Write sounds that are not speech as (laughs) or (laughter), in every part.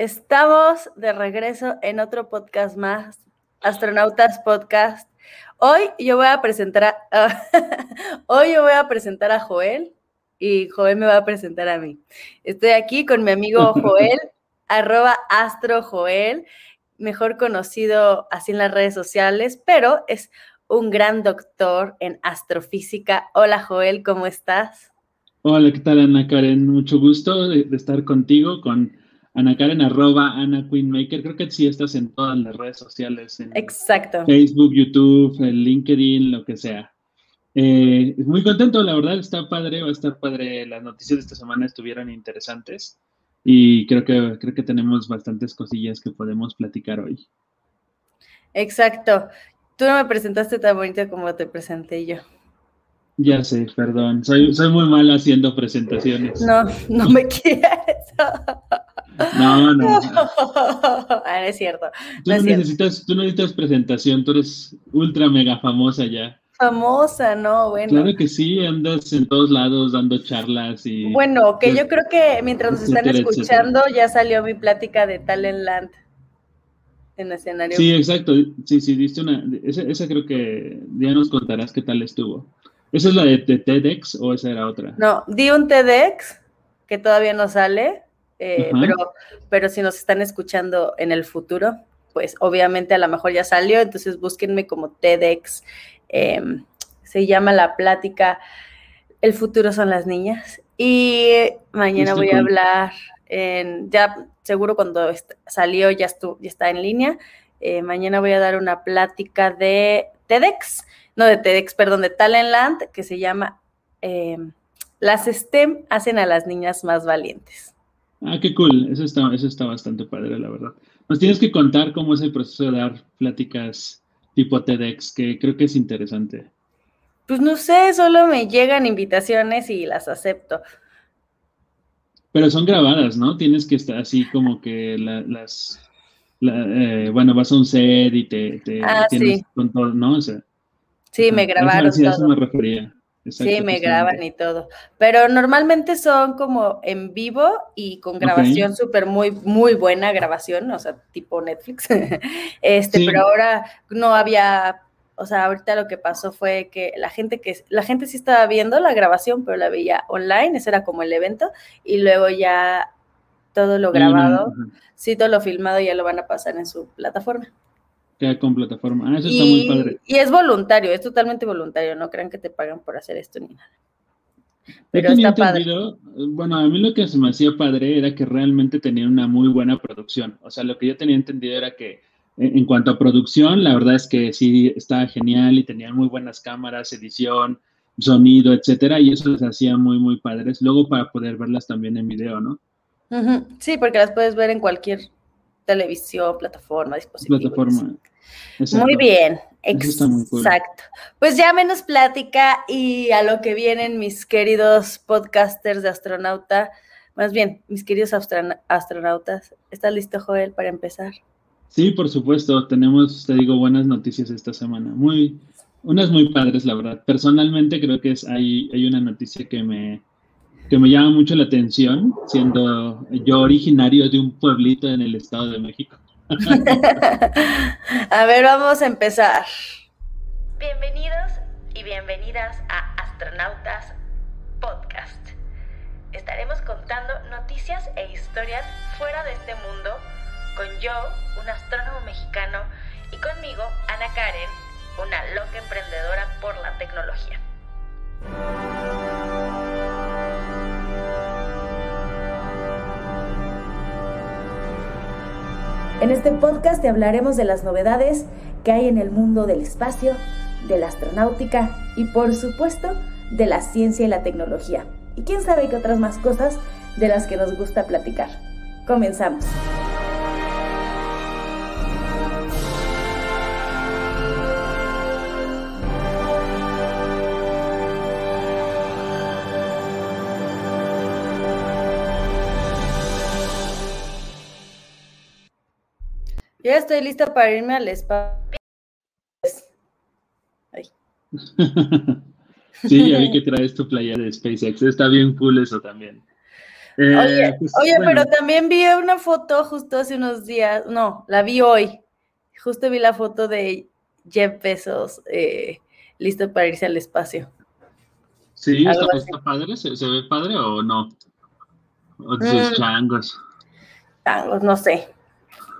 Estamos de regreso en otro podcast más, Astronautas Podcast. Hoy yo voy a presentar a, (laughs) hoy yo voy a presentar a Joel y Joel me va a presentar a mí. Estoy aquí con mi amigo (laughs) Joel, arroba astrojoel, mejor conocido así en las redes sociales, pero es un gran doctor en astrofísica. Hola Joel, ¿cómo estás? Hola, ¿qué tal Ana Karen? Mucho gusto de estar contigo, con Ana Karen, arroba Ana Queenmaker. Creo que sí estás en todas las redes sociales. En Exacto. Facebook, YouTube, LinkedIn, lo que sea. Eh, muy contento, la verdad, está padre, va a estar padre. Las noticias de esta semana estuvieron interesantes y creo que, creo que tenemos bastantes cosillas que podemos platicar hoy. Exacto. Tú no me presentaste tan bonito como te presenté yo. Ya sé, perdón. Soy, soy muy mal haciendo presentaciones. No, no me (laughs) quieres. No, no. (laughs) Ah, es cierto. Tú no, necesitas, tú no necesitas presentación, tú eres ultra mega famosa ya. Famosa, no, bueno. Claro que sí, andas en todos lados dando charlas y. Bueno, que yo creo que mientras nos están escuchando ya salió mi plática de Talent Land en escenario. Sí, exacto. Sí, sí, diste una. Esa, esa creo que ya nos contarás qué tal estuvo. ¿Esa es la de, de TEDx o esa era otra? No, di un TEDx que todavía no sale eh, pero, pero si nos están escuchando en el futuro, pues obviamente a lo mejor ya salió, entonces búsquenme como TEDx. Em, se llama la plática El futuro son las niñas. Y mañana voy a hablar en, ya seguro cuando salió ya, ya está en línea. Eh, mañana voy a dar una plática de TEDx, no de TEDx, perdón, de Talentland, que se llama em, Las STEM hacen a las niñas más valientes. Ah, qué cool. Eso está, eso está bastante padre, la verdad. Nos tienes que contar cómo es el proceso de dar pláticas tipo TEDx, que creo que es interesante. Pues no sé, solo me llegan invitaciones y las acepto. Pero son grabadas, ¿no? Tienes que estar así como que las... Eh, bueno, vas a un set y te, ah, tienes sí. con todo, ¿no? O sea, sí, me grabaron. Sí, eso me refería sí, me graban y todo. Pero normalmente son como en vivo y con grabación súper muy, muy buena grabación, o sea, tipo Netflix. (laughs) este, pero ahora no había, o sea, ahorita lo que pasó fue que la gente que, la gente sí estaba viendo la grabación, pero la veía online, ese era como el evento, y luego ya todo lo grabado, sí, todo lo filmado ya lo van a pasar en su plataforma con plataforma. Ah, eso está muy padre. Y es voluntario, es totalmente voluntario, no crean que te pagan por hacer esto ni nada. Pero está padre. Bueno, a mí lo que se me hacía padre era que realmente tenían una muy buena producción. O sea, lo que yo tenía entendido era que en cuanto a producción, la verdad es que sí estaba genial y tenían muy buenas cámaras, edición, sonido, etcétera, y eso les hacía muy, muy padres. Luego para poder verlas también en video, ¿no? Sí, porque las puedes ver en cualquier televisión, plataforma, dispositivo. Plataforma. Muy bien, exacto. Pues ya menos plática y a lo que vienen mis queridos podcasters de astronauta, más bien, mis queridos astronautas. ¿Estás listo, Joel, para empezar? Sí, por supuesto. Tenemos, te digo, buenas noticias esta semana. Muy, unas muy padres, la verdad. Personalmente creo que es, hay, hay una noticia que me, que me llama mucho la atención, siendo yo originario de un pueblito en el Estado de México. (laughs) a ver, vamos a empezar. Bienvenidos y bienvenidas a Astronautas Podcast. Estaremos contando noticias e historias fuera de este mundo con yo, un astrónomo mexicano, y conmigo, Ana Karen, una loca emprendedora por la tecnología. En este podcast te hablaremos de las novedades que hay en el mundo del espacio, de la astronáutica y por supuesto de la ciencia y la tecnología. Y quién sabe qué otras más cosas de las que nos gusta platicar. Comenzamos. Ya estoy lista para irme al espacio. (laughs) sí, ya vi que traes tu playa de SpaceX. Está bien cool eso también. Eh, oye, pues, oye pero también vi una foto justo hace unos días, no, la vi hoy. Justo vi la foto de Jeff Bezos eh, listo para irse al espacio. Sí, está, padre, ¿Se, ve padre o no? O dices mm. changos. Changos, no sé.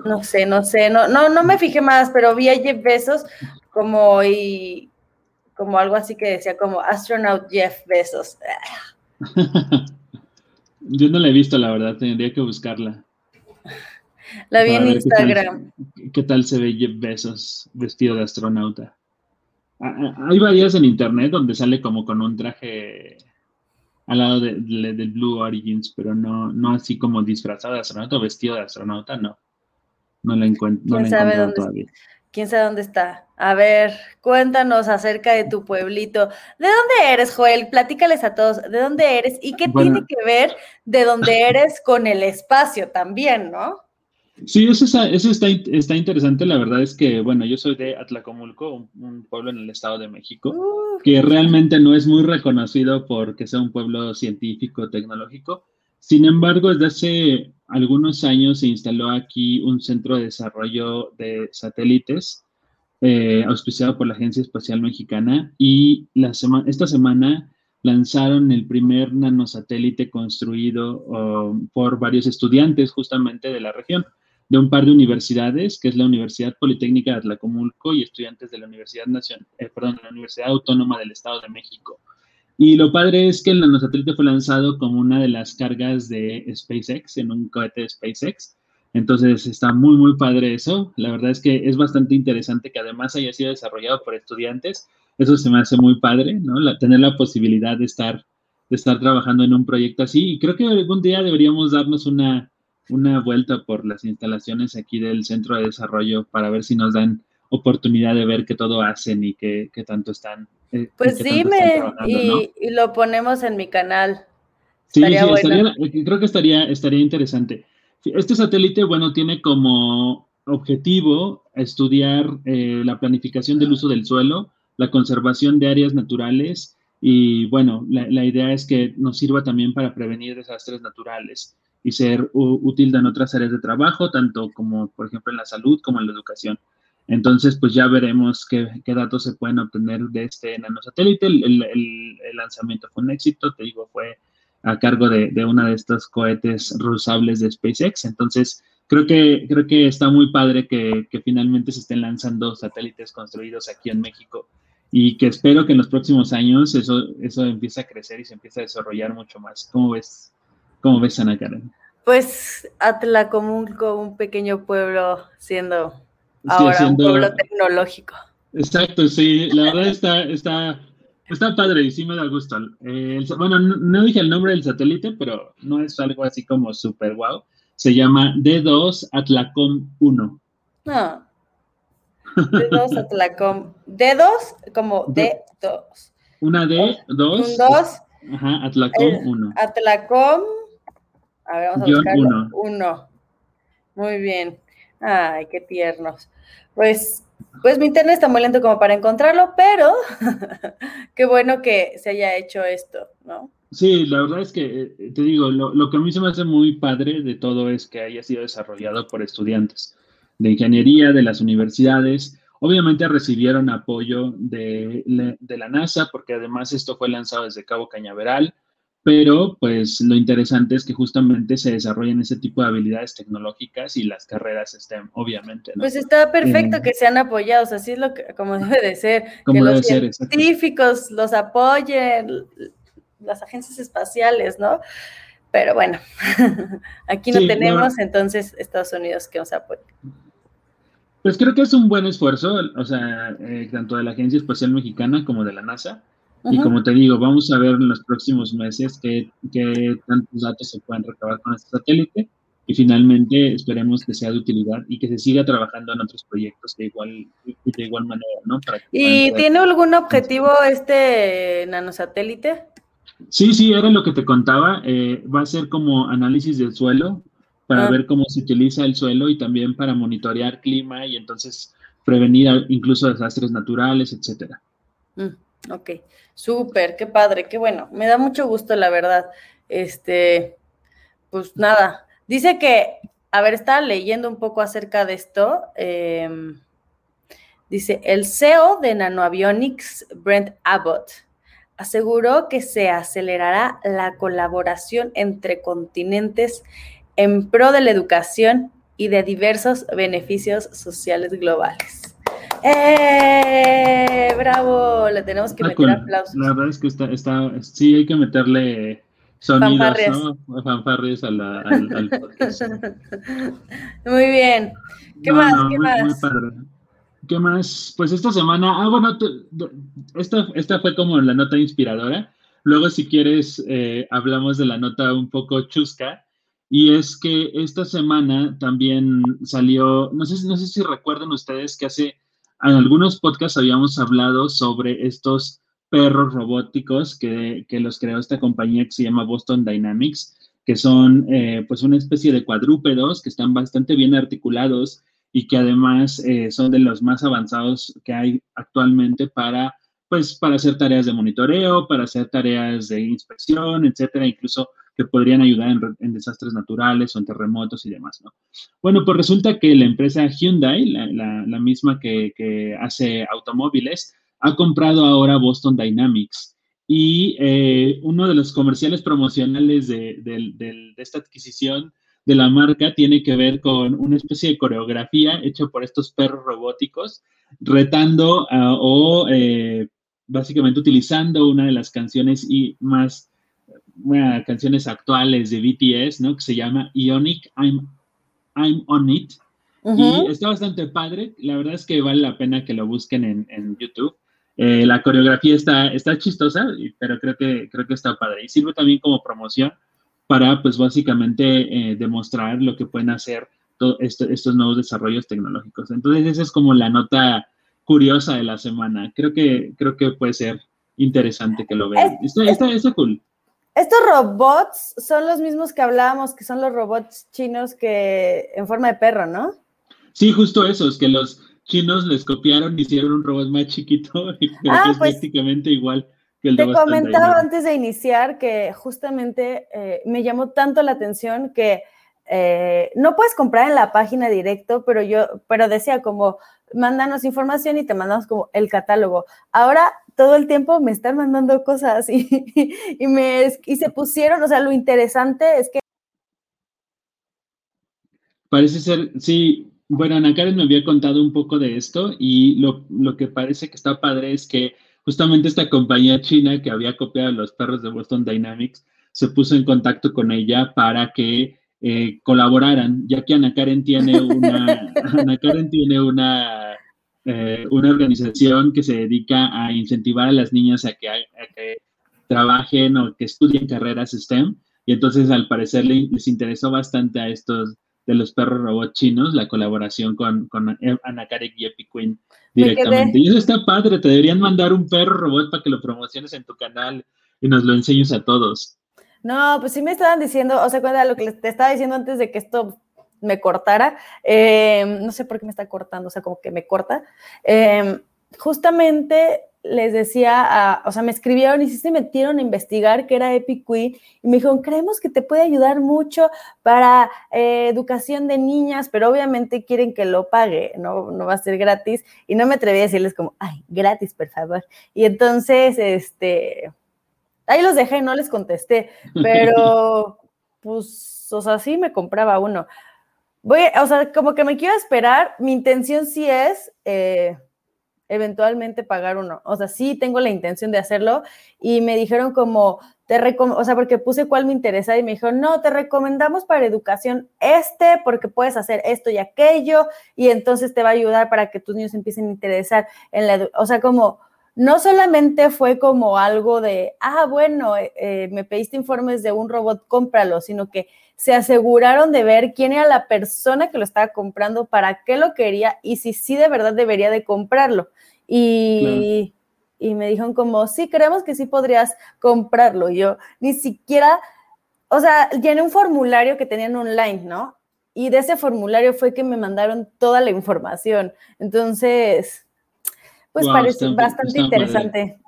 No sé, no sé, no, no, no me fijé más, pero vi a Jeff Bezos como y como algo así que decía como astronaut Jeff Bezos. (laughs) Yo no la he visto, la verdad, tendría que buscarla. La vi en Instagram. Qué tal, se ve Jeff Bezos vestido de astronauta? Ah, ah, hay varias en internet donde sale como con un traje al lado del Blue Origins, pero no, no así como disfrazado de astronauta o vestido de astronauta, no. No la, encuentro no la todavía. ¿Quién sabe dónde está? A ver, cuéntanos acerca de tu pueblito. ¿De dónde eres, Joel? Platícales a todos, ¿de dónde eres? ¿Y qué tiene que ver de dónde eres con el espacio también, no? Sí, eso, está, eso está, está, interesante. La verdad es que, bueno, yo soy de Atlacomulco, un, pueblo en el Estado de México, que realmente no es muy reconocido porque sea un pueblo científico, tecnológico. Sin embargo, desde hace algunos años se instaló aquí un centro de desarrollo de satélites eh, auspiciado por la Agencia Espacial Mexicana y esta semana lanzaron el primer nanosatélite construido por varios estudiantes justamente de la región, de un par de universidades, que es la Universidad Politécnica de Atlacomulco y estudiantes de la Universidad, Nacional, eh, perdón, la Universidad Autónoma del Estado de México. Y lo padre es que el nanosatélite fue lanzado como una de las cargas de SpaceX, en un cohete de SpaceX. Entonces está muy, muy padre eso. La verdad es que es bastante interesante que además haya sido desarrollado por estudiantes. Eso se me hace muy padre, ¿no? tener la posibilidad de estar, de estar trabajando en un proyecto así. Y creo que algún día deberíamos darnos una, una vuelta por las instalaciones aquí del centro de desarrollo para ver si nos dan oportunidad de ver que todo hacen y que, tanto están. Eh, pues dime y, lo ponemos en mi canal. Sí, sí eh, creo que estaría, estaría interesante. Este satélite, bueno, tiene como objetivo estudiar eh, la planificación del uso del suelo, la conservación de áreas naturales y, bueno, la, la idea es que nos sirva también para prevenir desastres naturales y ser útil en otras áreas de trabajo, tanto como, por ejemplo, en la salud como en la educación. Entonces, pues ya veremos qué, datos se pueden obtener de este nanosatélite. El, el, lanzamiento fue un éxito, te digo, fue a cargo de, de uno de estos cohetes reusables de SpaceX. Entonces, creo que, creo que está muy padre que, que, finalmente se estén lanzando satélites construidos aquí en México y que espero que en los próximos años eso, eso empiece a crecer y se empiece a desarrollar mucho más. ¿Cómo ves, cómo ves Ana Karen? Pues Atlacomulco, un pequeño pueblo siendo Ahora un pueblo tecnológico. Exacto, sí, la verdad está, está, está padre y sí me da gusto. Eh, bueno, no, dije el nombre del satélite, pero no es algo así como super wow. Se llama D2 Atlacom 1. No. D2 Atlacom. D2 como D2. Una D, dos. Un 2. Ajá, Atlacom 1. Atlacom. A ver, vamos a buscarlo. 1. Muy bien. Ay, qué tiernos. Pues, pues mi internet está muy lento como para encontrarlo, pero (laughs) qué bueno que se haya hecho esto, ¿no? Sí, la verdad es que, eh, te digo, lo, que a mí se me hace muy padre de todo es que haya sido desarrollado por estudiantes de ingeniería, de las universidades. Obviamente recibieron apoyo de, de la NASA, porque además esto fue lanzado desde Cabo Cañaveral pero pues lo interesante es que justamente se desarrollen ese tipo de habilidades tecnológicas y las carreras estén, obviamente. Pues está perfecto eh, que sean apoyados, así es lo que, como (laughs) debe de ser, que los científicos los apoyen, las agencias espaciales, ¿no? Pero bueno, (laughs) aquí no tenemos, entonces Estados Unidos que nos apoye. Pues creo que es un buen esfuerzo, o sea, eh, tanto de la Agencia Espacial Mexicana como de la NASA y como te digo, vamos a ver en los próximos meses qué, tantos datos se pueden recabar con este satélite y finalmente esperemos que sea de utilidad y que se siga trabajando en otros proyectos de igual, de igual manera, ¿no? ¿Y tiene algún objetivo este nanosatélite? Sí, sí, era lo que te contaba. Eh, va a ser como análisis del suelo para ah. ver cómo se utiliza el suelo y también para monitorear clima y entonces prevenir incluso desastres naturales, etcétera. Mm. Ok, súper, qué padre, qué bueno. Me da mucho gusto, la verdad. Este, pues nada, dice que, a ver, estaba leyendo un poco acerca de esto. Em, dice, el CEO de Nanoavionics, Brent Abbott, aseguró que se acelerará la colaboración entre continentes en pro de la educación y de diversos beneficios sociales globales. ¡Eh! ¡Bravo! Le tenemos que meter aplausos. La verdad es que está, está, sí hay que meterle sonidos, Fanfarrias. ¿no? Fanfarrias a la, al, podcast. (laughs) Muy bien. ¿Qué más? ¿Qué más? ¿Qué más? Pues esta semana, ah, bueno, esta, esta fue como la nota inspiradora. Luego, si quieres, eh, hablamos de la nota un poco chusca. Y es que esta semana también salió, no sé, no sé si recuerdan ustedes que hace en algunos podcasts habíamos hablado sobre estos perros robóticos que, que los creó esta compañía que se llama Boston Dynamics, que son eh, pues una especie de cuadrúpedos que están bastante bien articulados y que además eh, son de los más avanzados que hay actualmente para, pues, para hacer tareas de monitoreo, para hacer tareas de inspección, etcétera, incluso que podrían ayudar en, desastres naturales o en terremotos y demás, ¿no? Bueno, pues resulta que la empresa Hyundai, la, misma que, que, hace automóviles, ha comprado ahora Boston Dynamics. Y eh, uno de los comerciales promocionales de, de esta adquisición de la marca tiene que ver con una especie de coreografía hecha por estos perros robóticos, retando ah, o eh, básicamente utilizando una de las canciones y más canciones actuales de BTS, ¿no? Que se llama Ionic, I'm, I'm on it. Y está bastante padre. La verdad es que vale la pena que lo busquen en, YouTube. Eh, la coreografía está, está chistosa, pero creo que, creo que está padre. Y sirve también como promoción para, pues básicamente, eh, demostrar lo que pueden hacer estos nuevos desarrollos tecnológicos. Entonces, esa es como la nota curiosa de la semana. Creo que, creo que puede ser interesante que lo vean. Está, cool. Estos robots son los mismos que hablábamos, que son los robots chinos que en forma de perro, ¿no? Sí, justo esos, que los chinos les copiaron, hicieron un robot más chiquito, (laughs) pero ah, que es pues prácticamente igual. Te comentaba antes de iniciar que justamente eh, me llamó tanto la atención que eh, no puedes comprar en la página directo, pero yo, pero decía como, mándanos información y te mandamos como el catálogo. Ahora todo el tiempo me están mandando cosas y, (laughs) y, me, y se pusieron, o sea, lo interesante es que... Parece ser, sí, bueno, Ana Karen me había contado un poco de esto y lo, lo que parece que está padre es que justamente esta compañía china que había copiado los perros de Boston Dynamics se puso en contacto con ella para que eh, colaboraran, ya que Ana Karen tiene una, (laughs) Ana Karen tiene una, eh, una organización que se dedica a incentivar a las niñas a que, a que trabajen o que estudien carreras STEM. Y entonces, al parecer, les interesó bastante a estos de los perros robots chinos, la colaboración con, con Ana Karen y Epic Queen directamente. Y eso está padre, te deberían mandar un perro robot para que lo promociones en tu canal y nos lo enseñes a todos. No, pues sí me estaban diciendo, o sea, cuenta lo que te estaba diciendo antes de que esto me cortara, eh, no sé por qué me está cortando, o sea, como que me corta. Eh, justamente les decía, o sea, me escribieron y sí se metieron a investigar qué era Epic y me dijeron, creemos que te puede ayudar mucho para eh, educación de niñas, pero obviamente quieren que lo pague, ¿no? no va a ser gratis. Y no me atreví a decirles como, ay, gratis, por favor. Y entonces, este, ahí los dejé, no les contesté, pero (laughs) pues, o sea, sí me compraba uno. Voy, o sea, como que me quiero esperar, mi intención sí es... Eh, eventualmente pagar uno. O sea, sí tengo la intención de hacerlo y me dijeron como, te o sea, porque puse cuál me interesa y me dijeron, no, te recomendamos para educación este porque puedes hacer esto y aquello y entonces te va a ayudar para que tus niños empiecen a interesar en la, o sea, como no solamente fue como algo de, ah, bueno, eh, eh, me pediste informes de un robot, cómpralo, sino que se aseguraron de ver quién era la persona que lo estaba comprando, para qué lo quería y si sí de verdad debería de comprarlo. Y, me dijeron como, sí, creemos que sí podrías comprarlo. yo ni siquiera, o sea, llené un formulario que tenían online, ¿no? Y de ese formulario fue que me mandaron toda la información. Entonces, pues parece bastante interesante.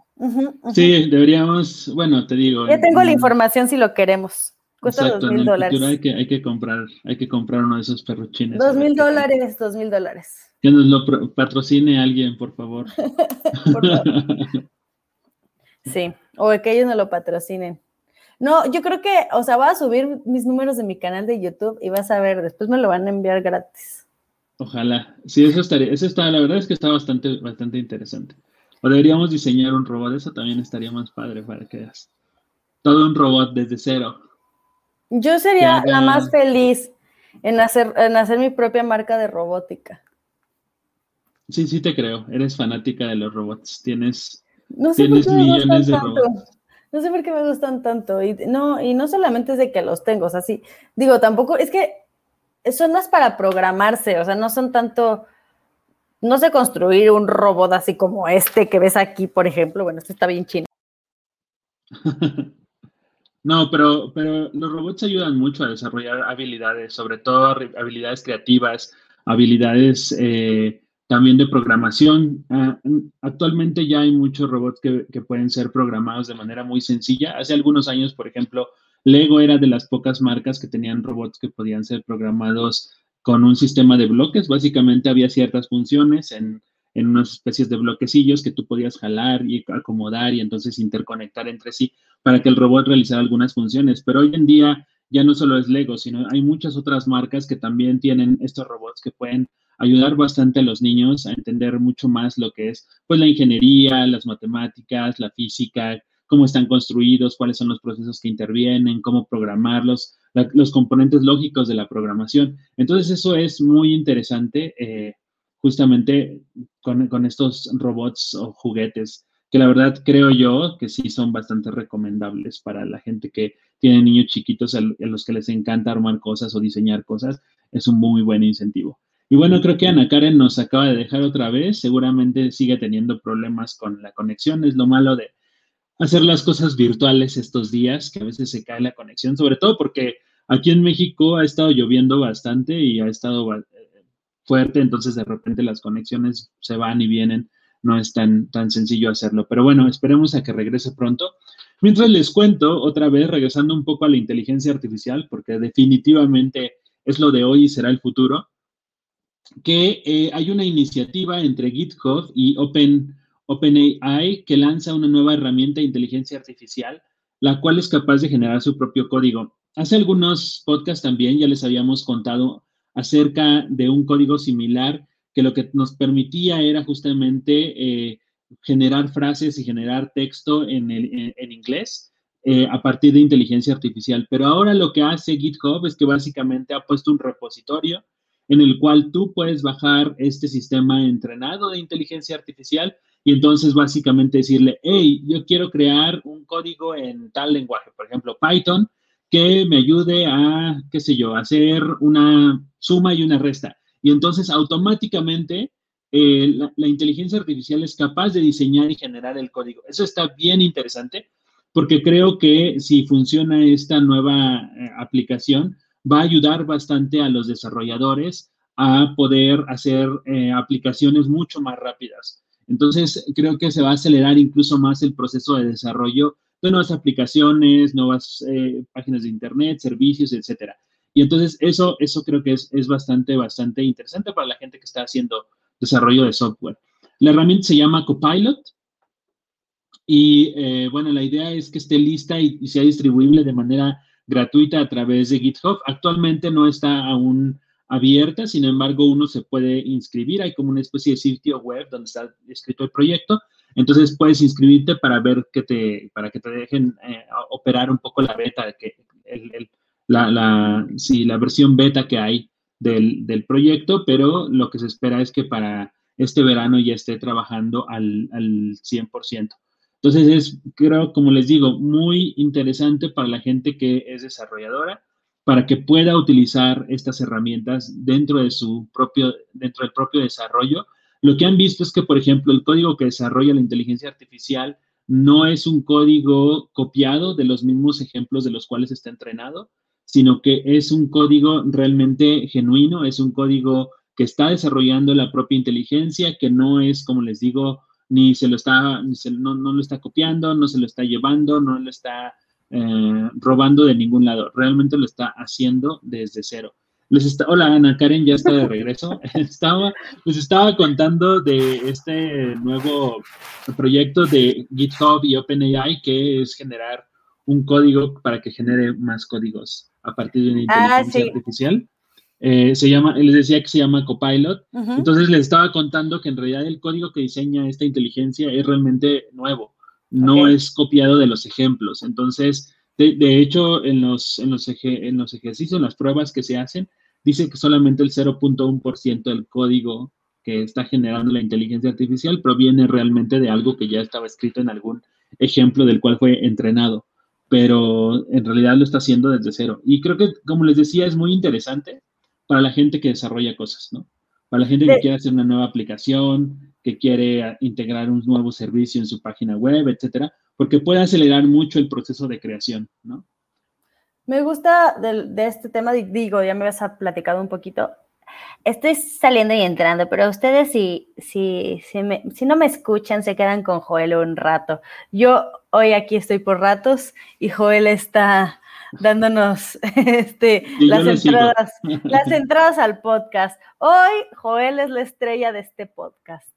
Sí, deberíamos, bueno, te digo. Ya tengo la información si lo queremos. Cuesta dos mil dólares. Hay que, hay que comprar, hay que comprar uno de esos perruchines. Dos mil dólares, dos mil dólares. Que nos lo patrocine alguien, por favor. (laughs) por favor. sí, o que ellos nos lo patrocinen. No, yo creo que, o sea, voy a subir mis números de mi canal de YouTube y vas a ver, después me lo van a enviar gratis. Ojalá. Sí, eso estaría, eso está, la verdad es que está bastante, bastante interesante. O deberíamos diseñar un robot, eso también estaría más padre para que veas. Todo un robot desde cero. Yo sería la más feliz en hacer, en hacer mi propia marca de robótica. Sí, sí te creo. Eres fanática de los robots. Tienes, tienes millones de robots. No sé por qué me gustan tanto. Y no, y no solamente es de que los tengo, o sea, sí. Digo, tampoco, es que son más para programarse, o sea, no son tanto. No sé construir un robot así como este que ves aquí, por ejemplo. Bueno, este está bien chino. (laughs) No, pero, pero los robots ayudan mucho a desarrollar habilidades, sobre todo habilidades creativas, habilidades eh, también de programación. Ah, actualmente ya hay muchos robots que, que, pueden ser programados de manera muy sencilla. Hace algunos años, por ejemplo, Lego era de las pocas marcas que tenían robots que podían ser programados con un sistema de bloques. Básicamente había ciertas funciones en, en unas especies de bloquecillos que tú podías jalar y acomodar y entonces interconectar entre sí para que el robot realizara algunas funciones. Pero hoy en día ya no solo es Lego, sino hay muchas otras marcas que también tienen estos robots que pueden ayudar bastante a los niños a entender mucho más lo que es pues la ingeniería, las matemáticas, la física, cómo están construidos, cuáles son los procesos que intervienen, cómo programarlos, los componentes lógicos de la programación. Entonces eso es muy interesante. Eh, justamente con, estos robots o juguetes, que la verdad creo yo que sí son bastante recomendables para la gente que tiene niños chiquitos a, los que les encanta armar cosas o diseñar cosas, es un muy buen incentivo. Y bueno, creo que Ana Karen nos acaba de dejar otra vez, seguramente sigue teniendo problemas con la conexión, es lo malo de hacer las cosas virtuales estos días, que a veces se cae la conexión, sobre todo porque aquí en México ha estado lloviendo bastante y ha estado fuerte, entonces de repente las conexiones se van y vienen, no es tan, tan sencillo hacerlo. Pero bueno, esperemos a que regrese pronto. Mientras les cuento, otra vez, regresando un poco a la inteligencia artificial, porque definitivamente es lo de hoy y será el futuro, que eh, hay una iniciativa entre GitHub y Open, OpenAI que lanza una nueva herramienta de inteligencia artificial, la cual es capaz de generar su propio código. Hace algunos podcasts también ya les habíamos contado acerca de un código similar que lo que nos permitía era justamente eh, generar frases y generar texto en, inglés eh, a partir de inteligencia artificial. Pero ahora lo que hace GitHub es que básicamente ha puesto un repositorio en el cual tú puedes bajar este sistema entrenado de inteligencia artificial y entonces básicamente decirle, hey, yo quiero crear un código en tal lenguaje, por ejemplo, Python, que me ayude a, qué sé yo, hacer una suma y una resta. Y entonces automáticamente eh, la, inteligencia artificial es capaz de diseñar y generar el código. Eso está bien interesante porque creo que si funciona esta nueva eh, aplicación, va a ayudar bastante a los desarrolladores a poder hacer eh, aplicaciones mucho más rápidas. Entonces, creo que se va a acelerar incluso más el proceso de desarrollo de nuevas aplicaciones, nuevas eh, páginas de internet, servicios, etcétera. Y entonces eso, eso creo que es, es, bastante, bastante interesante para la gente que está haciendo desarrollo de software. La herramienta se llama Copilot y eh, bueno, la idea es que esté lista y, y, sea distribuible de manera gratuita a través de GitHub. Actualmente no está aún abierta, sin embargo, uno se puede inscribir. Hay como una especie de sitio web donde está escrito el proyecto entonces puedes inscribirte para ver que te, para que te dejen eh, operar un poco la beta, que la, la, la versión beta que hay del, proyecto, pero lo que se espera es que para este verano ya esté trabajando al, al 100%. Entonces es, creo, como les digo, muy interesante para la gente que es desarrolladora, para que pueda utilizar estas herramientas dentro de su propio, dentro del propio desarrollo lo que han visto es que, por ejemplo, el código que desarrolla la inteligencia artificial no es un código copiado de los mismos ejemplos de los cuales está entrenado, sino que es un código realmente genuino, es un código que está desarrollando la propia inteligencia, que no es, como les digo, ni se lo está, no, lo está copiando, no se lo está llevando, no lo está eh, robando de ningún lado, realmente lo está haciendo desde cero. Les está, hola Ana Karen, ya está de regreso. (laughs) estaba, les estaba contando de este nuevo proyecto de GitHub y OpenAI que es generar un código para que genere más códigos a partir de una ah, inteligencia artificial. Eh, se llama, les decía que se llama Copilot. Entonces les estaba contando que en realidad el código que diseña esta inteligencia es realmente nuevo, no es copiado de los ejemplos. Entonces, de, hecho, en los, en, los en los ejercicios, en las pruebas que se hacen, dice que solamente el 0.1% del código que está generando la inteligencia artificial proviene realmente de algo que ya estaba escrito en algún ejemplo del cual fue entrenado, pero en realidad lo está haciendo desde cero. Y creo que, como les decía, es muy interesante para la gente que desarrolla cosas, ¿no? Para la gente que quiere hacer una nueva aplicación, que quiere integrar un nuevo servicio en su página web, etcétera, porque puede acelerar mucho el proceso de creación, ¿no? Me gusta de, este tema, digo, ya me habías platicado un poquito. Estoy saliendo y entrando, pero ustedes si, si, si, me, si no me escuchan, se quedan con Joel un rato. Yo hoy aquí estoy por ratos y Joel está dándonos (laughs) este, las, entradas, las (laughs) entradas al podcast. Hoy Joel es la estrella de este podcast.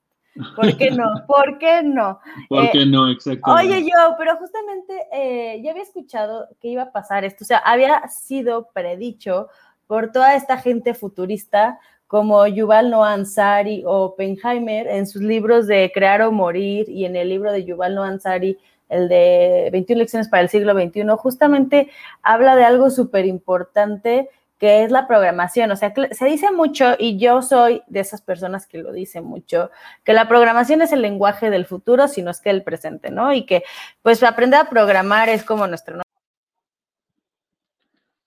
¿Por qué no? ¿Por qué no? (laughs) ¿Por qué no? Exactamente. Oye, yo, pero justamente eh, ya había escuchado que iba a pasar esto, o sea, había sido predicho por toda esta gente futurista como Yuval Noah Ansari o Oppenheimer en sus libros de Crear o Morir y en el libro de Yuval Noah Ansari, el de 21 lecciones para el siglo XXI, justamente habla de algo súper importante que es la programación. O sea, se dice mucho, y yo soy de esas personas que lo dicen mucho, que la programación es el lenguaje del futuro, sino es que el presente, ¿no? Y que pues aprender a programar es como nuestro...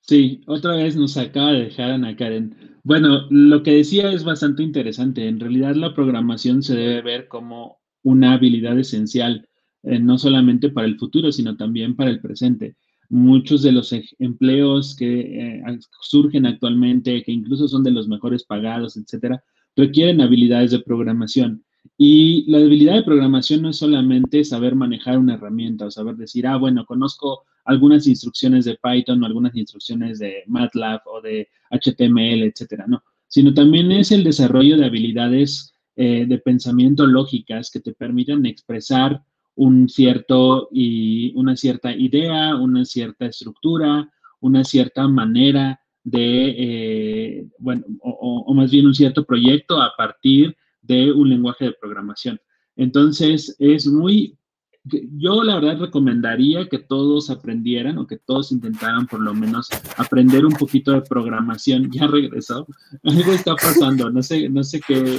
Sí, otra vez nos acaba de dejar Ana Karen. Bueno, lo que decía es bastante interesante. En realidad la programación se debe ver como una habilidad esencial, eh, no solamente para el futuro, sino también para el presente muchos de los empleos que eh, surgen actualmente, que incluso son de los mejores pagados, etcétera, requieren habilidades de programación. Y la habilidad de programación no es solamente saber manejar una herramienta o saber decir, ah, bueno, conozco algunas instrucciones de Python o algunas instrucciones de MATLAB o de HTML, etcétera, no, sino también es el desarrollo de habilidades eh, de pensamiento lógicas que te permitan expresar un cierto y una cierta idea, una cierta estructura, una cierta manera de, eh, bueno, o, más bien un cierto proyecto a partir de un lenguaje de programación. Entonces, es muy yo la verdad recomendaría que todos aprendieran o que todos intentaran por lo menos aprender un poquito de programación. (laughs) Ya regresó. Algo está pasando. No sé, no sé qué,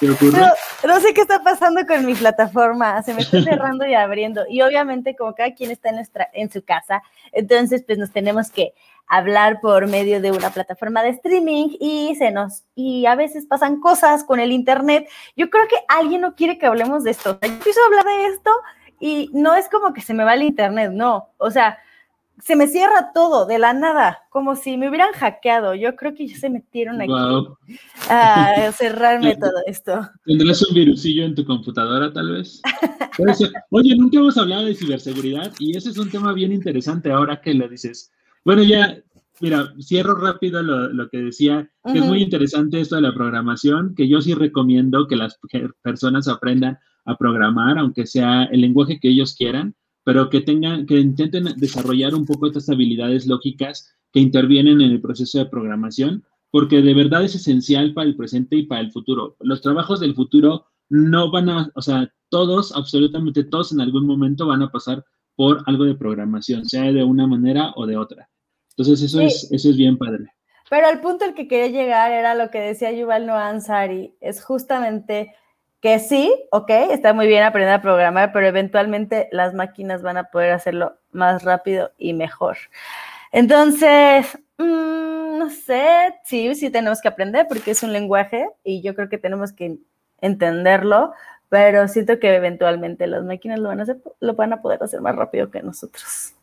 qué, ocurre. No, sé qué está pasando con mi plataforma. Se me está cerrando y abriendo. Y obviamente, como cada quien está en, nuestra, en su casa, entonces pues nos tenemos que hablar por medio de una plataforma de streaming y se nos y a veces pasan cosas con el internet. Yo creo que alguien no quiere que hablemos de esto. Yo a hablar de esto y no es como que se me va el internet, no. O sea, se me cierra todo de la nada, como si me hubieran hackeado. Yo creo que ya se metieron aquí a cerrarme (laughs) todo esto. ¿Tendrás un virusillo en tu computadora, tal vez? Oye, nunca hemos hablado de ciberseguridad y ese es un tema bien interesante ahora que lo dices. Bueno, ya, mira, cierro rápido lo, que decía, que es muy interesante esto de la programación, que yo sí recomiendo que las personas aprendan a programar, aunque sea el lenguaje que ellos quieran, pero que tengan, que intenten desarrollar un poco estas habilidades lógicas que intervienen en el proceso de programación, porque de verdad es esencial para el presente y para el futuro. Los trabajos del futuro no van a, o sea, todos, absolutamente todos en algún momento van a pasar por algo de programación, sea de una manera o de otra. Entonces eso, es, eso es bien padre. Pero el punto al que quería llegar era lo que decía Yuval Noah Ansari, es justamente que sí, ok, está muy bien aprender a programar, pero eventualmente las máquinas van a poder hacerlo más rápido y mejor. Entonces, mm, no sé, sí, sí tenemos que aprender porque es un lenguaje y yo creo que tenemos que entenderlo, pero siento que eventualmente las máquinas lo van a, hacer, lo van a poder hacer más rápido que nosotros.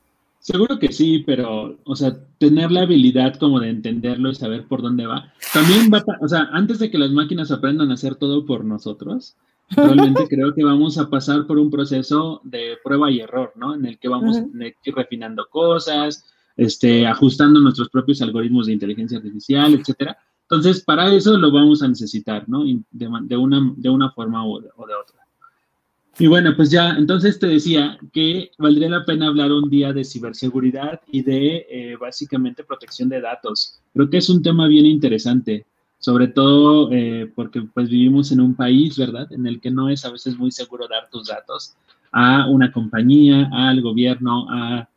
Seguro que sí, pero, o sea, tener la habilidad como de entenderlo y saber por dónde va. También va, o sea, antes de que las máquinas aprendan a hacer todo por nosotros, Realmente (laughs) creo que vamos a pasar por un proceso de prueba y error, ¿no? En el que vamos a ir refinando cosas, este, ajustando nuestros propios algoritmos de inteligencia artificial, etcétera. Entonces, para eso lo vamos a necesitar, ¿no? De, una, de una forma o de, otra. Y bueno, pues ya, entonces te decía que valdría la pena hablar un día de ciberseguridad y de eh, básicamente protección de datos. Creo que es un tema bien interesante, sobre todo eh, porque pues vivimos en un país, ¿verdad? En el que no es a veces muy seguro dar tus datos a una compañía, al gobierno, a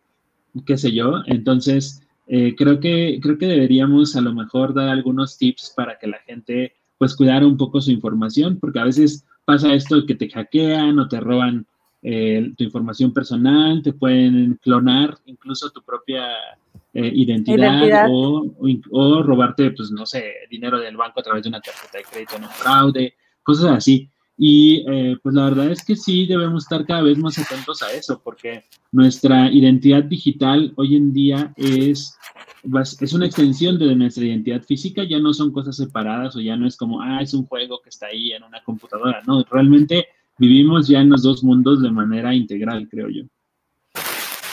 qué sé yo. Entonces, eh, creo, que, creo que deberíamos a lo mejor dar algunos tips para que la gente pues cuidara un poco su información, porque a veces pasa esto de que te hackean o te roban eh, tu información personal, te pueden clonar incluso tu propia eh, identidad, O, o, robarte, pues no sé, dinero del banco a través de una tarjeta de crédito en un fraude, cosas así. Y eh, pues la verdad es que sí debemos estar cada vez más atentos a eso, porque nuestra identidad digital hoy en día es, es una extensión de nuestra identidad física, ya no son cosas separadas o ya no es como, ah, es un juego que está ahí en una computadora, no, realmente vivimos ya en los dos mundos de manera integral, creo yo.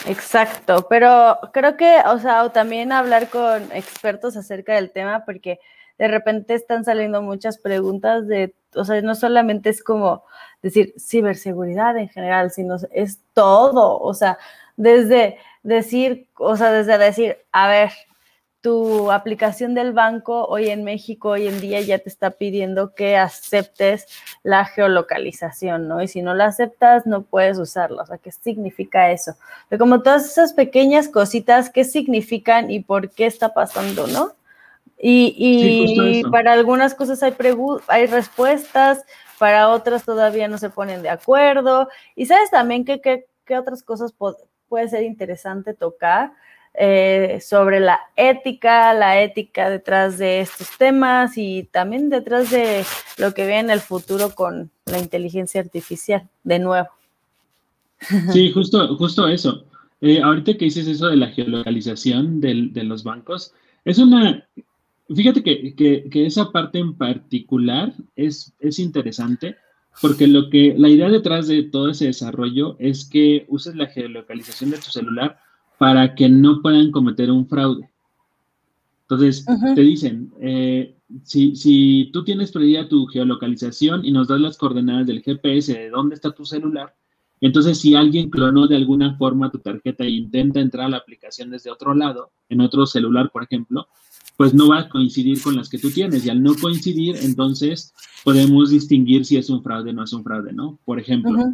Exacto, pero creo que, o sea, también hablar con expertos acerca del tema, porque de repente están saliendo muchas preguntas de, o sea, no solamente es como decir ciberseguridad en general, sino es todo, o sea, desde decir, o sea, desde decir, a ver, tu aplicación del banco hoy en México, hoy en día ya te está pidiendo que aceptes la geolocalización, ¿no? Y si no la aceptas, no puedes usarla. O sea, ¿qué significa eso? De como todas esas pequeñas cositas, ¿qué significan y por qué está pasando, ¿no? Y, para algunas cosas hay, hay respuestas, para otras todavía no se ponen de acuerdo. Y sabes también que, qué otras cosas puede ser interesante tocar eh, sobre la ética, la ética detrás de estos temas y también detrás de lo que viene en el futuro con la inteligencia artificial, de nuevo. Sí, justo, justo eso. Eh, ahorita que dices eso de la geolocalización de los bancos, es una, Fíjate que, esa parte en particular es, es interesante porque lo que la idea detrás de todo ese desarrollo es que uses la geolocalización de tu celular para que no puedan cometer un fraude. Entonces, te dicen, eh, si, si, tú tienes perdida tu geolocalización y nos das las coordenadas del GPS de dónde está tu celular, entonces si alguien clonó de alguna forma tu tarjeta e intenta entrar a la aplicación desde otro lado, en otro celular, por ejemplo, pues no va a coincidir con las que tú tienes. Y al no coincidir, entonces podemos distinguir si es un fraude o no es un fraude, ¿no? Por ejemplo.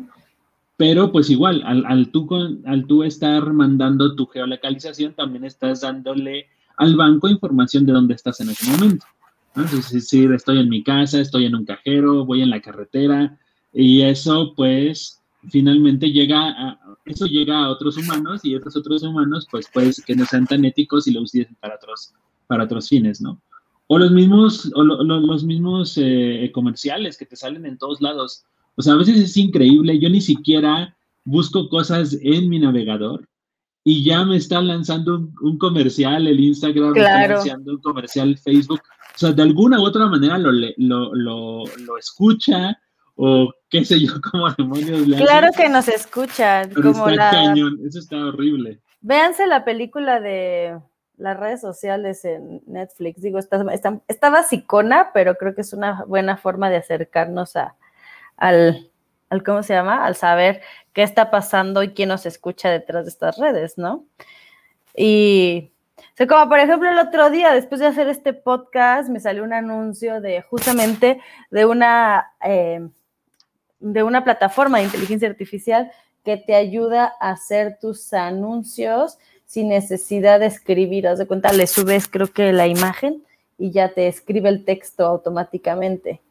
Pero pues igual, al, al, tú al tú estar mandando tu geolocalización, también estás dándole al banco información de dónde estás en ese momento. Entonces, si estoy en mi casa, estoy en un cajero, voy en la carretera, y eso pues finalmente llega a, eso llega a otros humanos y estos otros humanos pues pues que no sean tan éticos y lo usen para otros para otros fines, ¿no? O los mismos, o los mismos eh, comerciales que te salen en todos lados. O sea, a veces es increíble, yo ni siquiera busco cosas en mi navegador y ya me está lanzando un, comercial el Instagram, me está lanzando un comercial Facebook. O sea, de alguna u otra manera lo, lo, lo, lo escucha o qué sé yo, (laughs) como demonios le Claro que nos escucha. como está cañón, eso está horrible. Véanse la película de las redes sociales en Netflix. Digo, está, está, basicona, pero creo que es una buena forma de acercarnos a, al, al, ¿cómo se llama? Al saber qué está pasando y quién nos escucha detrás de estas redes, ¿no? Y, o como por ejemplo el otro día, después de hacer este podcast, me salió un anuncio de justamente de una, eh, de una plataforma de inteligencia artificial que te ayuda a hacer tus anuncios sin necesidad de escribir. Haz de cuenta, le subes creo que la imagen y ya te escribe el texto automáticamente.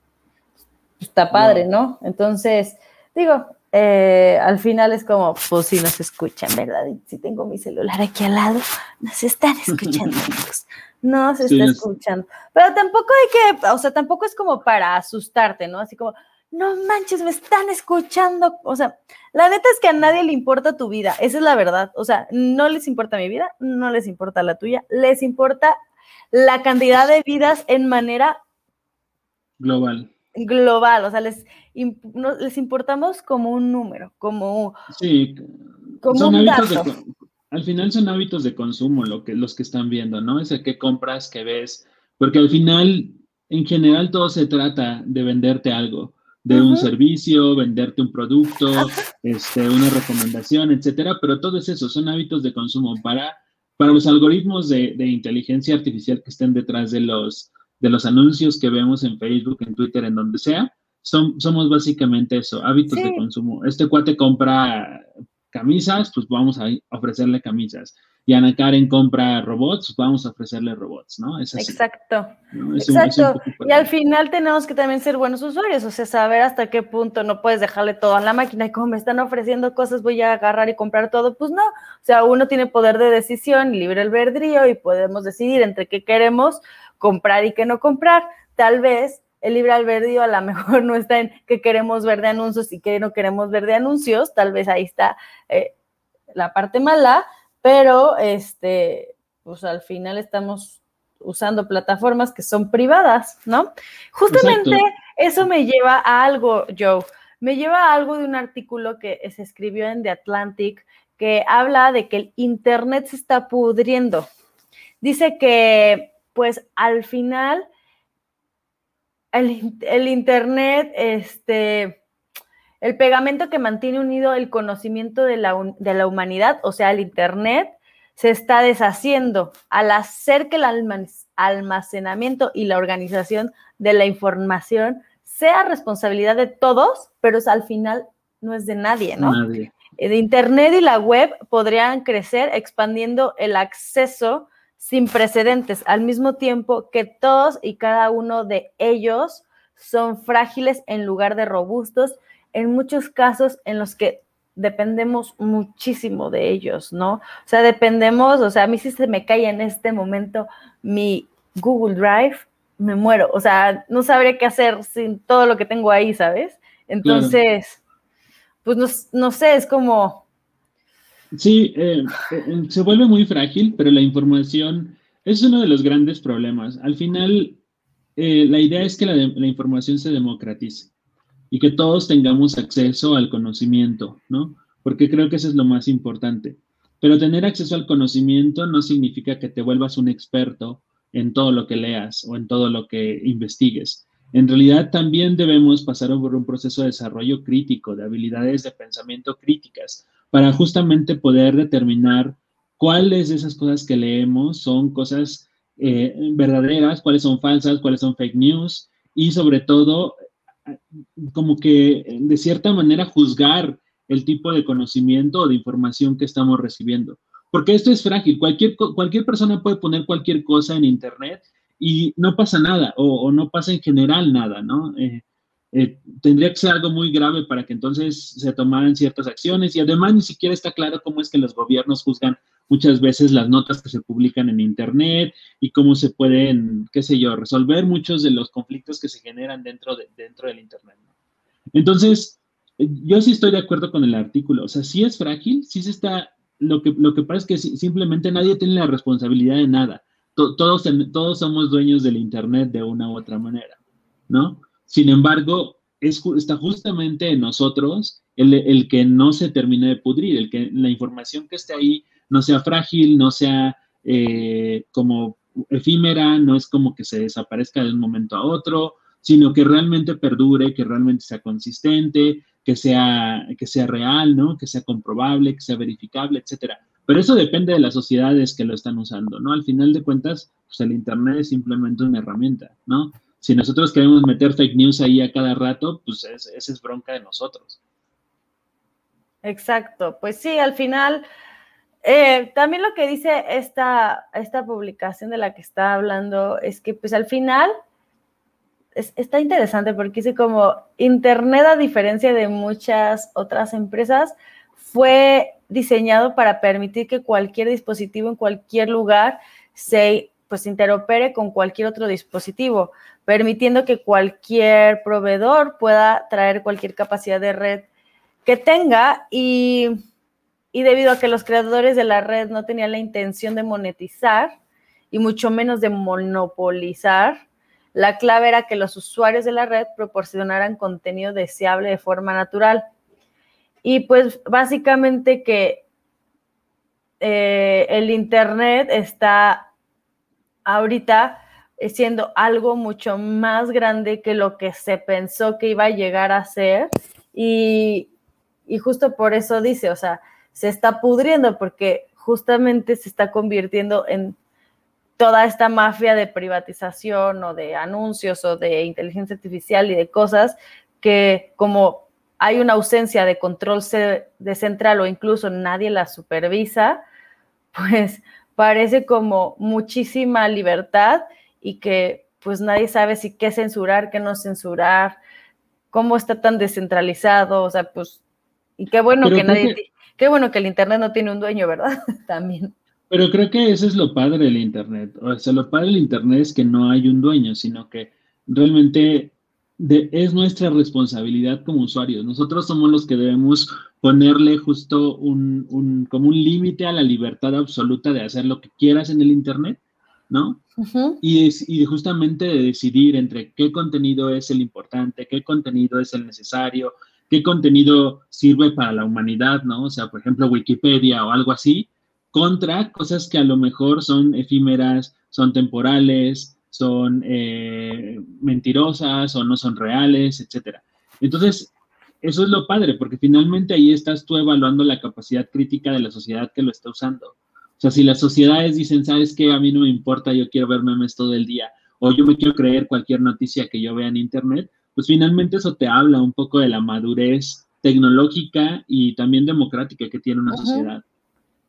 Está padre, ¿no? Entonces, digo, eh, al final es como, pues si nos escuchan, ¿verdad? Y si tengo mi celular aquí al lado, nos están escuchando, (laughs) No se está escuchando. Pero tampoco hay que, o sea, tampoco es como para asustarte, ¿no? Así como, no manches, me están escuchando. O sea, la neta es que a nadie le importa tu vida, esa es la verdad. O sea, no les importa mi vida, no les importa la tuya, les importa la cantidad de vidas en manera global. global, o sea, les, les importamos como un número, como, sí, como un dato. al final son hábitos de consumo lo que, los que están viendo, ¿no? Es el que compras, que ves, porque al final, en general, todo se trata de venderte algo de un servicio, venderte un producto, este, una recomendación, etcétera, pero todo es eso, son hábitos de consumo para, para los algoritmos de, inteligencia artificial que estén detrás de los, de los anuncios que vemos en Facebook, en Twitter, en donde sea, son, somos básicamente eso, hábitos de consumo. Este cuate compra camisas, pues vamos a ofrecerle camisas y Ana Karen compra robots, vamos a ofrecerle robots, ¿no? Exacto. Exacto. y al final tenemos que también ser buenos usuarios, o sea, saber hasta qué punto no puedes dejarle todo a la máquina y como me están ofreciendo cosas voy a agarrar y comprar todo, pues no. O sea, uno tiene poder de decisión, libre albedrío y podemos decidir entre qué queremos comprar y qué no comprar. Tal vez el libre albedrío a lo mejor (laughs) no está en qué queremos ver de anuncios y qué no queremos ver de anuncios, tal vez ahí está eh, la parte mala, pero este, pues al final estamos usando plataformas que son privadas, ¿no? Justamente eso me lleva a algo, Joe, me lleva a algo de un artículo que se escribió en The Atlantic que habla de que el Internet se está pudriendo. Dice que, pues al final, el, el Internet, este, el pegamento que mantiene unido el conocimiento de la, de la humanidad, o sea, el Internet, se está deshaciendo al hacer que el almacenamiento y la organización de la información sea responsabilidad de todos, pero al final no es de nadie, ¿no? Nadie. El Internet y la web podrían crecer expandiendo el acceso sin precedentes, al mismo tiempo que todos y cada uno de ellos son frágiles en lugar de robustos en muchos casos en los que dependemos muchísimo de ellos, ¿no? O sea, dependemos, o sea, a mí si se me cae en este momento mi Google Drive, me muero, o sea, no sabría qué hacer sin todo lo que tengo ahí, ¿sabes? Entonces, pues no, sé, es como... Sí, eh, eh, se vuelve muy frágil, pero la información es uno de los grandes problemas. Al final, eh, la idea es que la, la información se democratice y que todos tengamos acceso al conocimiento, ¿no? Porque creo que eso es lo más importante. Pero tener acceso al conocimiento no significa que te vuelvas un experto en todo lo que leas o en todo lo que investigues. En realidad también debemos pasar por un proceso de desarrollo crítico, de habilidades de pensamiento críticas, para justamente poder determinar cuáles de esas cosas que leemos son cosas eh, verdaderas, cuáles son falsas, cuáles son fake news y sobre todo como que de cierta manera juzgar el tipo de conocimiento o de información que estamos recibiendo. Porque esto es frágil. Cualquier, cualquier persona puede poner cualquier cosa en Internet y no pasa nada o, no pasa en general nada, ¿no? Eh, eh, tendría que ser algo muy grave para que entonces se tomaran ciertas acciones y además ni siquiera está claro cómo es que los gobiernos juzgan muchas veces las notas que se publican en Internet y cómo se pueden, qué sé yo, resolver muchos de los conflictos que se generan dentro, de, dentro del Internet. Entonces, yo sí estoy de acuerdo con el artículo, o sea, sí es frágil, sí se está, lo que, lo que pasa es que simplemente nadie tiene la responsabilidad de nada. Todos, todos somos dueños del Internet de una u otra manera, ¿no? Sin embargo, es, está justamente en nosotros el, que no se termine de pudrir, el que la información que esté ahí no sea frágil, no sea eh, como efímera, no es como que se desaparezca de un momento a otro, sino que realmente perdure, que realmente sea consistente, que sea, que sea real, ¿no? Que sea comprobable, que sea verificable, etcétera. Pero eso depende de las sociedades que lo están usando, ¿no? Al final de cuentas, pues el Internet es simplemente una herramienta, ¿no? Si nosotros queremos meter fake news ahí a cada rato, pues esa es bronca de nosotros. Exacto, pues sí, al final eh, también lo que dice esta, esta publicación de la que está hablando es que pues al final está interesante porque dice como Internet a diferencia de muchas otras empresas fue diseñado para permitir que cualquier dispositivo en cualquier lugar se pues interopere con cualquier otro dispositivo, permitiendo que cualquier proveedor pueda traer cualquier capacidad de red que tenga y y debido a que los creadores de la red no tenían la intención de monetizar y mucho menos de monopolizar La clave era que los usuarios de la red proporcionaran contenido deseable de forma natural. Y pues básicamente que eh, el Internet está ahorita siendo algo mucho más grande que lo que se pensó que iba a llegar a ser. Y, y justo por eso dice, o sea, se está pudriendo porque justamente se está convirtiendo en toda esta mafia de privatización o de anuncios o de inteligencia artificial y de cosas que como hay una ausencia de control de central o incluso nadie la supervisa, pues parece como muchísima libertad y que pues nadie sabe si qué censurar, qué no censurar, cómo está tan descentralizado, o sea, pues, y qué bueno que nadie, qué bueno que el Internet no tiene un dueño, ¿verdad? (laughs) También. Pero creo que eso es lo padre del Internet. O sea, lo padre del Internet es que no hay un dueño, sino que realmente es nuestra responsabilidad como usuarios. Nosotros somos los que debemos ponerle justo un, como un límite a la libertad absoluta de hacer lo que quieras en el Internet, ¿no? y, es, y justamente de decidir entre qué contenido es el importante, qué contenido es el necesario, qué contenido sirve para la humanidad, ¿no? O sea, por ejemplo, Wikipedia o algo así, contra cosas que a lo mejor son efímeras, son temporales, son eh, mentirosas o no son reales, etcétera. Entonces, eso es lo padre, porque finalmente ahí estás tú evaluando la capacidad crítica de la sociedad que lo está usando. O sea, si las sociedades dicen, ¿sabes qué? A mí no me importa, yo quiero ver memes todo el día, o yo me quiero creer cualquier noticia que yo vea en Internet, pues finalmente eso te habla un poco de la madurez tecnológica y también democrática que tiene una sociedad.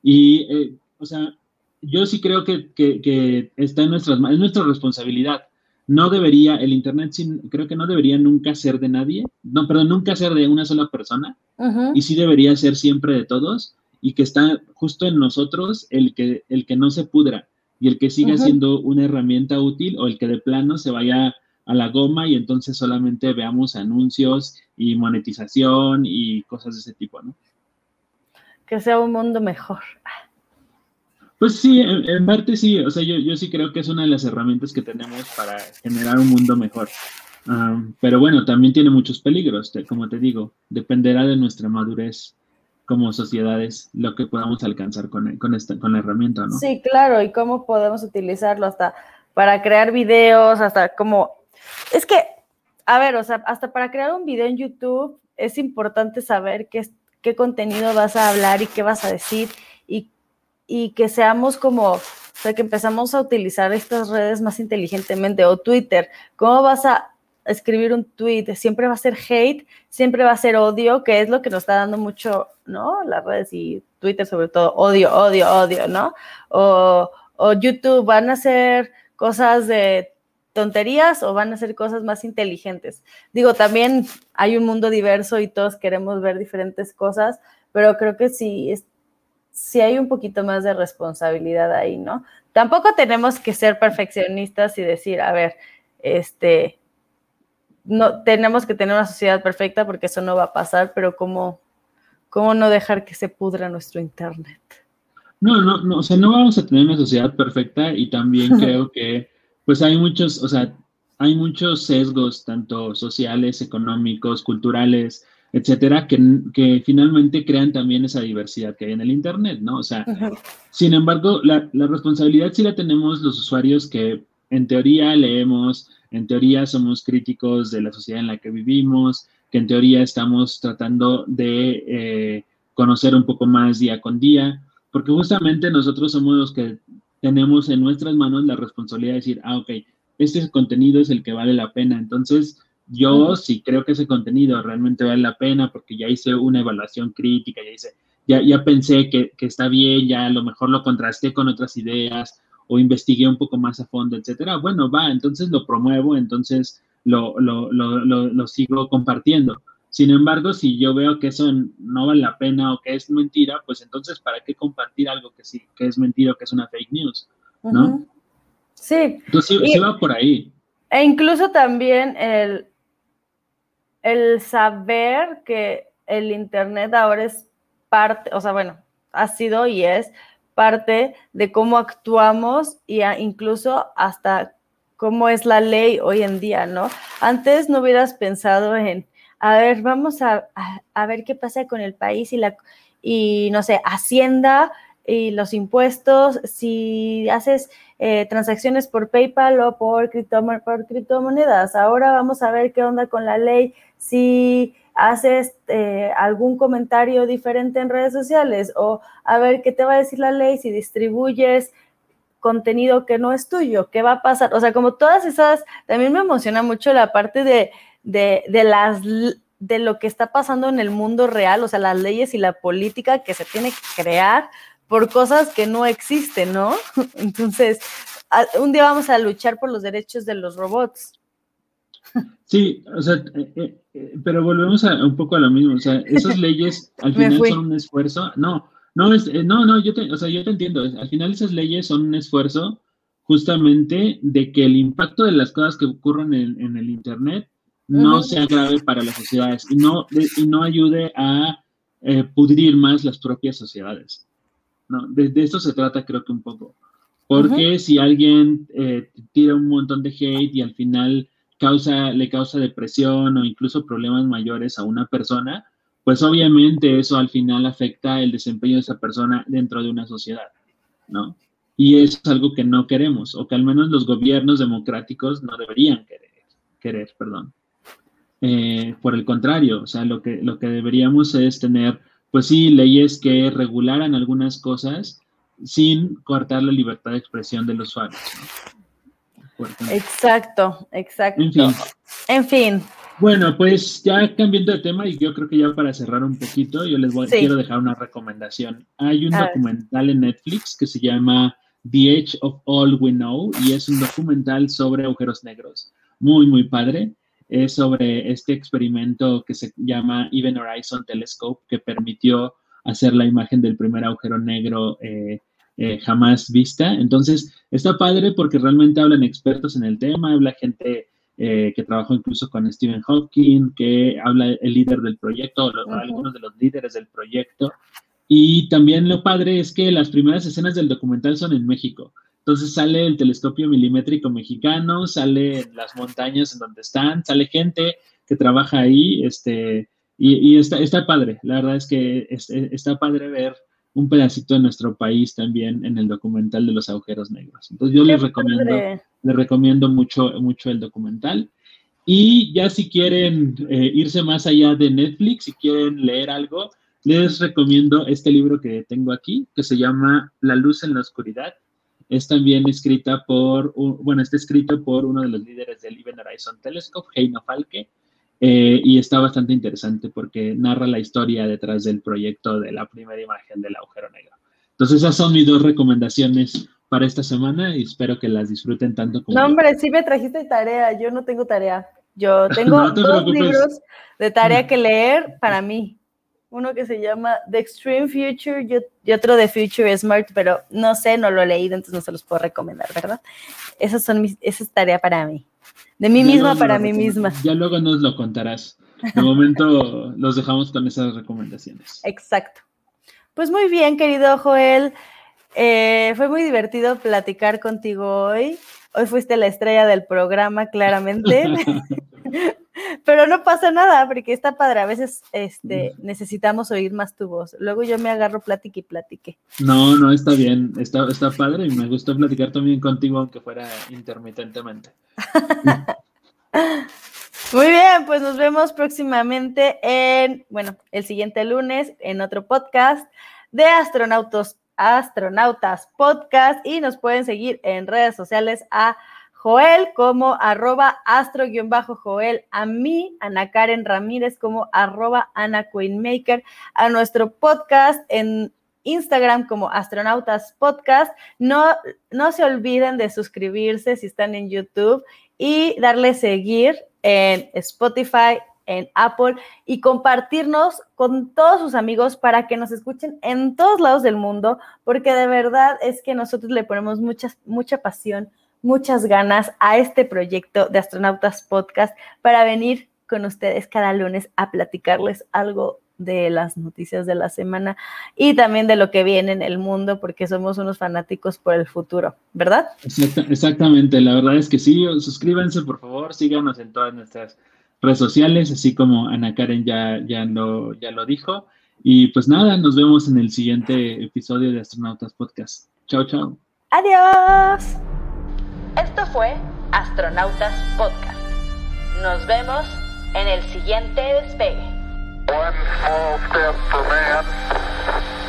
Y, eh, o sea, yo sí creo que, está en nuestras manos, es nuestra responsabilidad. No debería, el Internet creo que no debería nunca ser de nadie, no, perdón, nunca ser de una sola persona, y sí debería ser siempre de todos, y que está justo en nosotros el que, el que no se pudra, y el que siga siendo una herramienta útil, o el que de plano se vaya a la goma y entonces solamente veamos anuncios y monetización y cosas de ese tipo, ¿no? que sea un mundo mejor. Pues sí, en, parte sí, o sea, yo, yo, sí creo que es una de las herramientas que tenemos para generar un mundo mejor. pero bueno, también tiene muchos peligros, como te digo, dependerá de nuestra madurez como sociedades lo que podamos alcanzar con, con, esta, con la herramienta, ¿no? Sí, claro, y cómo podemos utilizarlo hasta para crear videos, hasta como... Es que, a ver, o sea, hasta para crear un video en YouTube es importante saber qué, qué contenido vas a hablar y qué vas a decir y, y que seamos como, o sea, que empezamos a utilizar estas redes más inteligentemente o Twitter. ¿Cómo vas a escribir un tweet? Siempre va a ser hate, siempre va a ser odio, que es lo que nos está dando mucho, ¿no? Las redes y Twitter sobre todo, odio, odio, odio, ¿no? O, o YouTube van a ser cosas de tonterías o van a ser cosas más inteligentes. Digo, también hay un mundo diverso y todos queremos ver diferentes cosas, pero creo que sí, sí hay un poquito más de responsabilidad ahí, ¿no? Tampoco tenemos que ser perfeccionistas y decir, a ver, este, no tenemos que tener una sociedad perfecta porque eso no va a pasar, pero cómo, cómo no dejar que se pudra nuestro internet. No, no, no, o sea, no vamos a tener una sociedad perfecta y también (laughs) creo que pues hay muchos, o sea, hay muchos sesgos, tanto sociales, económicos, culturales, etcétera, que, finalmente crean también esa diversidad que hay en el Internet, ¿no? O sea, sin embargo, la, la, responsabilidad sí la tenemos los usuarios que en teoría leemos, en teoría somos críticos de la sociedad en la que vivimos, que en teoría estamos tratando de eh, conocer un poco más día con día, porque justamente nosotros somos los que tenemos en nuestras manos la responsabilidad de decir, ah, ok, este contenido es el que vale la pena. Entonces, yo sí creo que ese contenido realmente vale la pena porque ya hice una evaluación crítica, ya hice, ya, ya pensé que, que está bien, ya a lo mejor lo contrasté con otras ideas o investigué un poco más a fondo, etcétera. Bueno, va, entonces lo promuevo, entonces lo, lo, lo, lo sigo compartiendo. Sin embargo, si yo veo que eso no vale la pena o que es mentira, pues entonces, ¿para qué compartir algo que sí, que es mentira o que es una fake news? ¿No? Sí. Entonces, sí, va por ahí. E incluso también el, el saber que el Internet ahora es parte, o sea, bueno, ha sido y es parte de cómo actuamos y incluso hasta cómo es la ley hoy en día, ¿no? Antes no hubieras pensado en, a ver, vamos a, a, ver qué pasa con el país y la, y no sé, Hacienda y los impuestos, si haces eh, transacciones por PayPal o por, por criptomonedas. Ahora vamos a ver qué onda con la ley, si haces eh, algún comentario diferente en redes sociales o a ver qué te va a decir la ley si distribuyes contenido que no es tuyo, qué va a pasar. O sea, como todas esas, también me emociona mucho la parte de, de, de las de lo que está pasando en el mundo real, o sea, las leyes y la política que se tiene que crear por cosas que no existen, ¿no? (laughs) Entonces, un día vamos a luchar por los derechos de los robots. (laughs) Sí, o sea, eh, eh, eh, pero volvemos a, un poco a lo mismo, o sea, esas (laughs) leyes al final son un esfuerzo, no, no, es, no, no, yo te, o sea, yo te entiendo, al final esas leyes son un esfuerzo justamente de que el impacto de las cosas que ocurren en, el Internet no sea grave para las sociedades y no, y no ayude a pudrir más las propias sociedades. ¿no? De, esto se trata creo que un poco. Porque si alguien tira un montón de hate y al final causa, le causa depresión o incluso problemas mayores a una persona, pues obviamente eso al final afecta el desempeño de esa persona dentro de una sociedad, ¿no? Y es algo que no queremos, o que al menos los gobiernos democráticos no deberían querer, querer perdón. Eh, por el contrario, o sea, lo que, lo que deberíamos es tener pues sí, leyes que regularan algunas sin cortar la libertad de expresión del usuario. Exacto, exacto. En fin. En fin. Bueno, pues ya cambiando de tema y yo creo que ya para cerrar un poquito, yo les voy, quiero dejar una recomendación. Hay un documental en Netflix que se llama The Edge of All We Know y es un documental sobre agujeros negros. Muy, muy padre es sobre este experimento que se llama Even Horizon Telescope, que permitió hacer la imagen del primer agujero negro eh, eh, jamás vista. Entonces, está padre porque realmente hablan expertos en el tema, habla gente eh, que trabajó incluso con Stephen Hawking, que habla el líder del proyecto, algunos de los líderes del proyecto. Y también lo padre es que las primeras escenas del documental son en México. Entonces sale el telescopio milimétrico mexicano, sale las montañas en donde están, sale gente que trabaja ahí, este, y, está, está padre. La verdad es que está padre ver un pedacito de nuestro país también en el documental de los agujeros negros. Entonces yo les recomiendo, les recomiendo mucho, mucho el documental. Y ya si quieren eh, irse más allá de Netflix, si quieren leer algo, les recomiendo este libro que tengo aquí, que se llama La luz en la oscuridad, es también escrita por, bueno, está escrito por uno de los líderes del Event Horizon Telescope, Heino Falke, eh, y está bastante interesante porque narra la historia detrás del proyecto de la primera imagen del agujero negro. Entonces, esas son mis dos recomendaciones para esta semana y espero que las disfruten tanto como. No, hombre, sí me trajiste tarea. Yo no tengo tarea. Yo (laughs) tengo dos libros de tarea que leer para mí uno que se llama The Extreme Future y otro de Future Smart, pero no sé, no lo he leído, entonces no se los puedo recomendar, ¿verdad? Esas son mis, esa es tarea para mí. De mí misma para mí misma. Ya luego nos lo contarás. De momento (laughs) los dejamos con esas recomendaciones. Exacto. Pues muy bien, querido Joel. Eh, fue muy divertido platicar contigo hoy. Hoy fuiste la estrella del programa, claramente. (laughs) (laughs) Pero no pasa nada, porque está padre. A veces este, necesitamos oír más tu voz. Luego yo me agarro plática y platique. No, no, está bien. Está, está padre y me gustó platicar también contigo, aunque fuera intermitentemente. (laughs) Muy bien, pues nos vemos próximamente en, bueno, el siguiente lunes en otro podcast de astronautos, astronautas podcast y nos pueden seguir en redes sociales a Joel como arroba astro-joel, a mí, Ana Karen Ramírez como arroba Ana Queenmaker, a nuestro podcast en Instagram como Astronautas Podcast. No, no se olviden de suscribirse si están en YouTube y darle seguir en Spotify, en Apple y compartirnos con todos sus amigos para que nos escuchen en todos lados del mundo, porque de verdad es que nosotros le ponemos mucha, mucha pasión, muchas ganas a este proyecto de Astronautas Podcast para venir con ustedes cada lunes a platicarles algo de las noticias de la semana y también de lo que viene en el mundo, porque somos unos fanáticos por el futuro, ¿verdad? exactamente, la verdad es que sí, suscríbanse por favor, síganos en todas nuestras redes sociales, así como Ana Karen ya, ya, lo, ya lo dijo. Y pues nada, nos vemos en el siguiente episodio de Astronautas Podcast. Chao, chao. Adiós. Esto fue Astronautas Podcast. Nos vemos en el siguiente despegue. One small step man.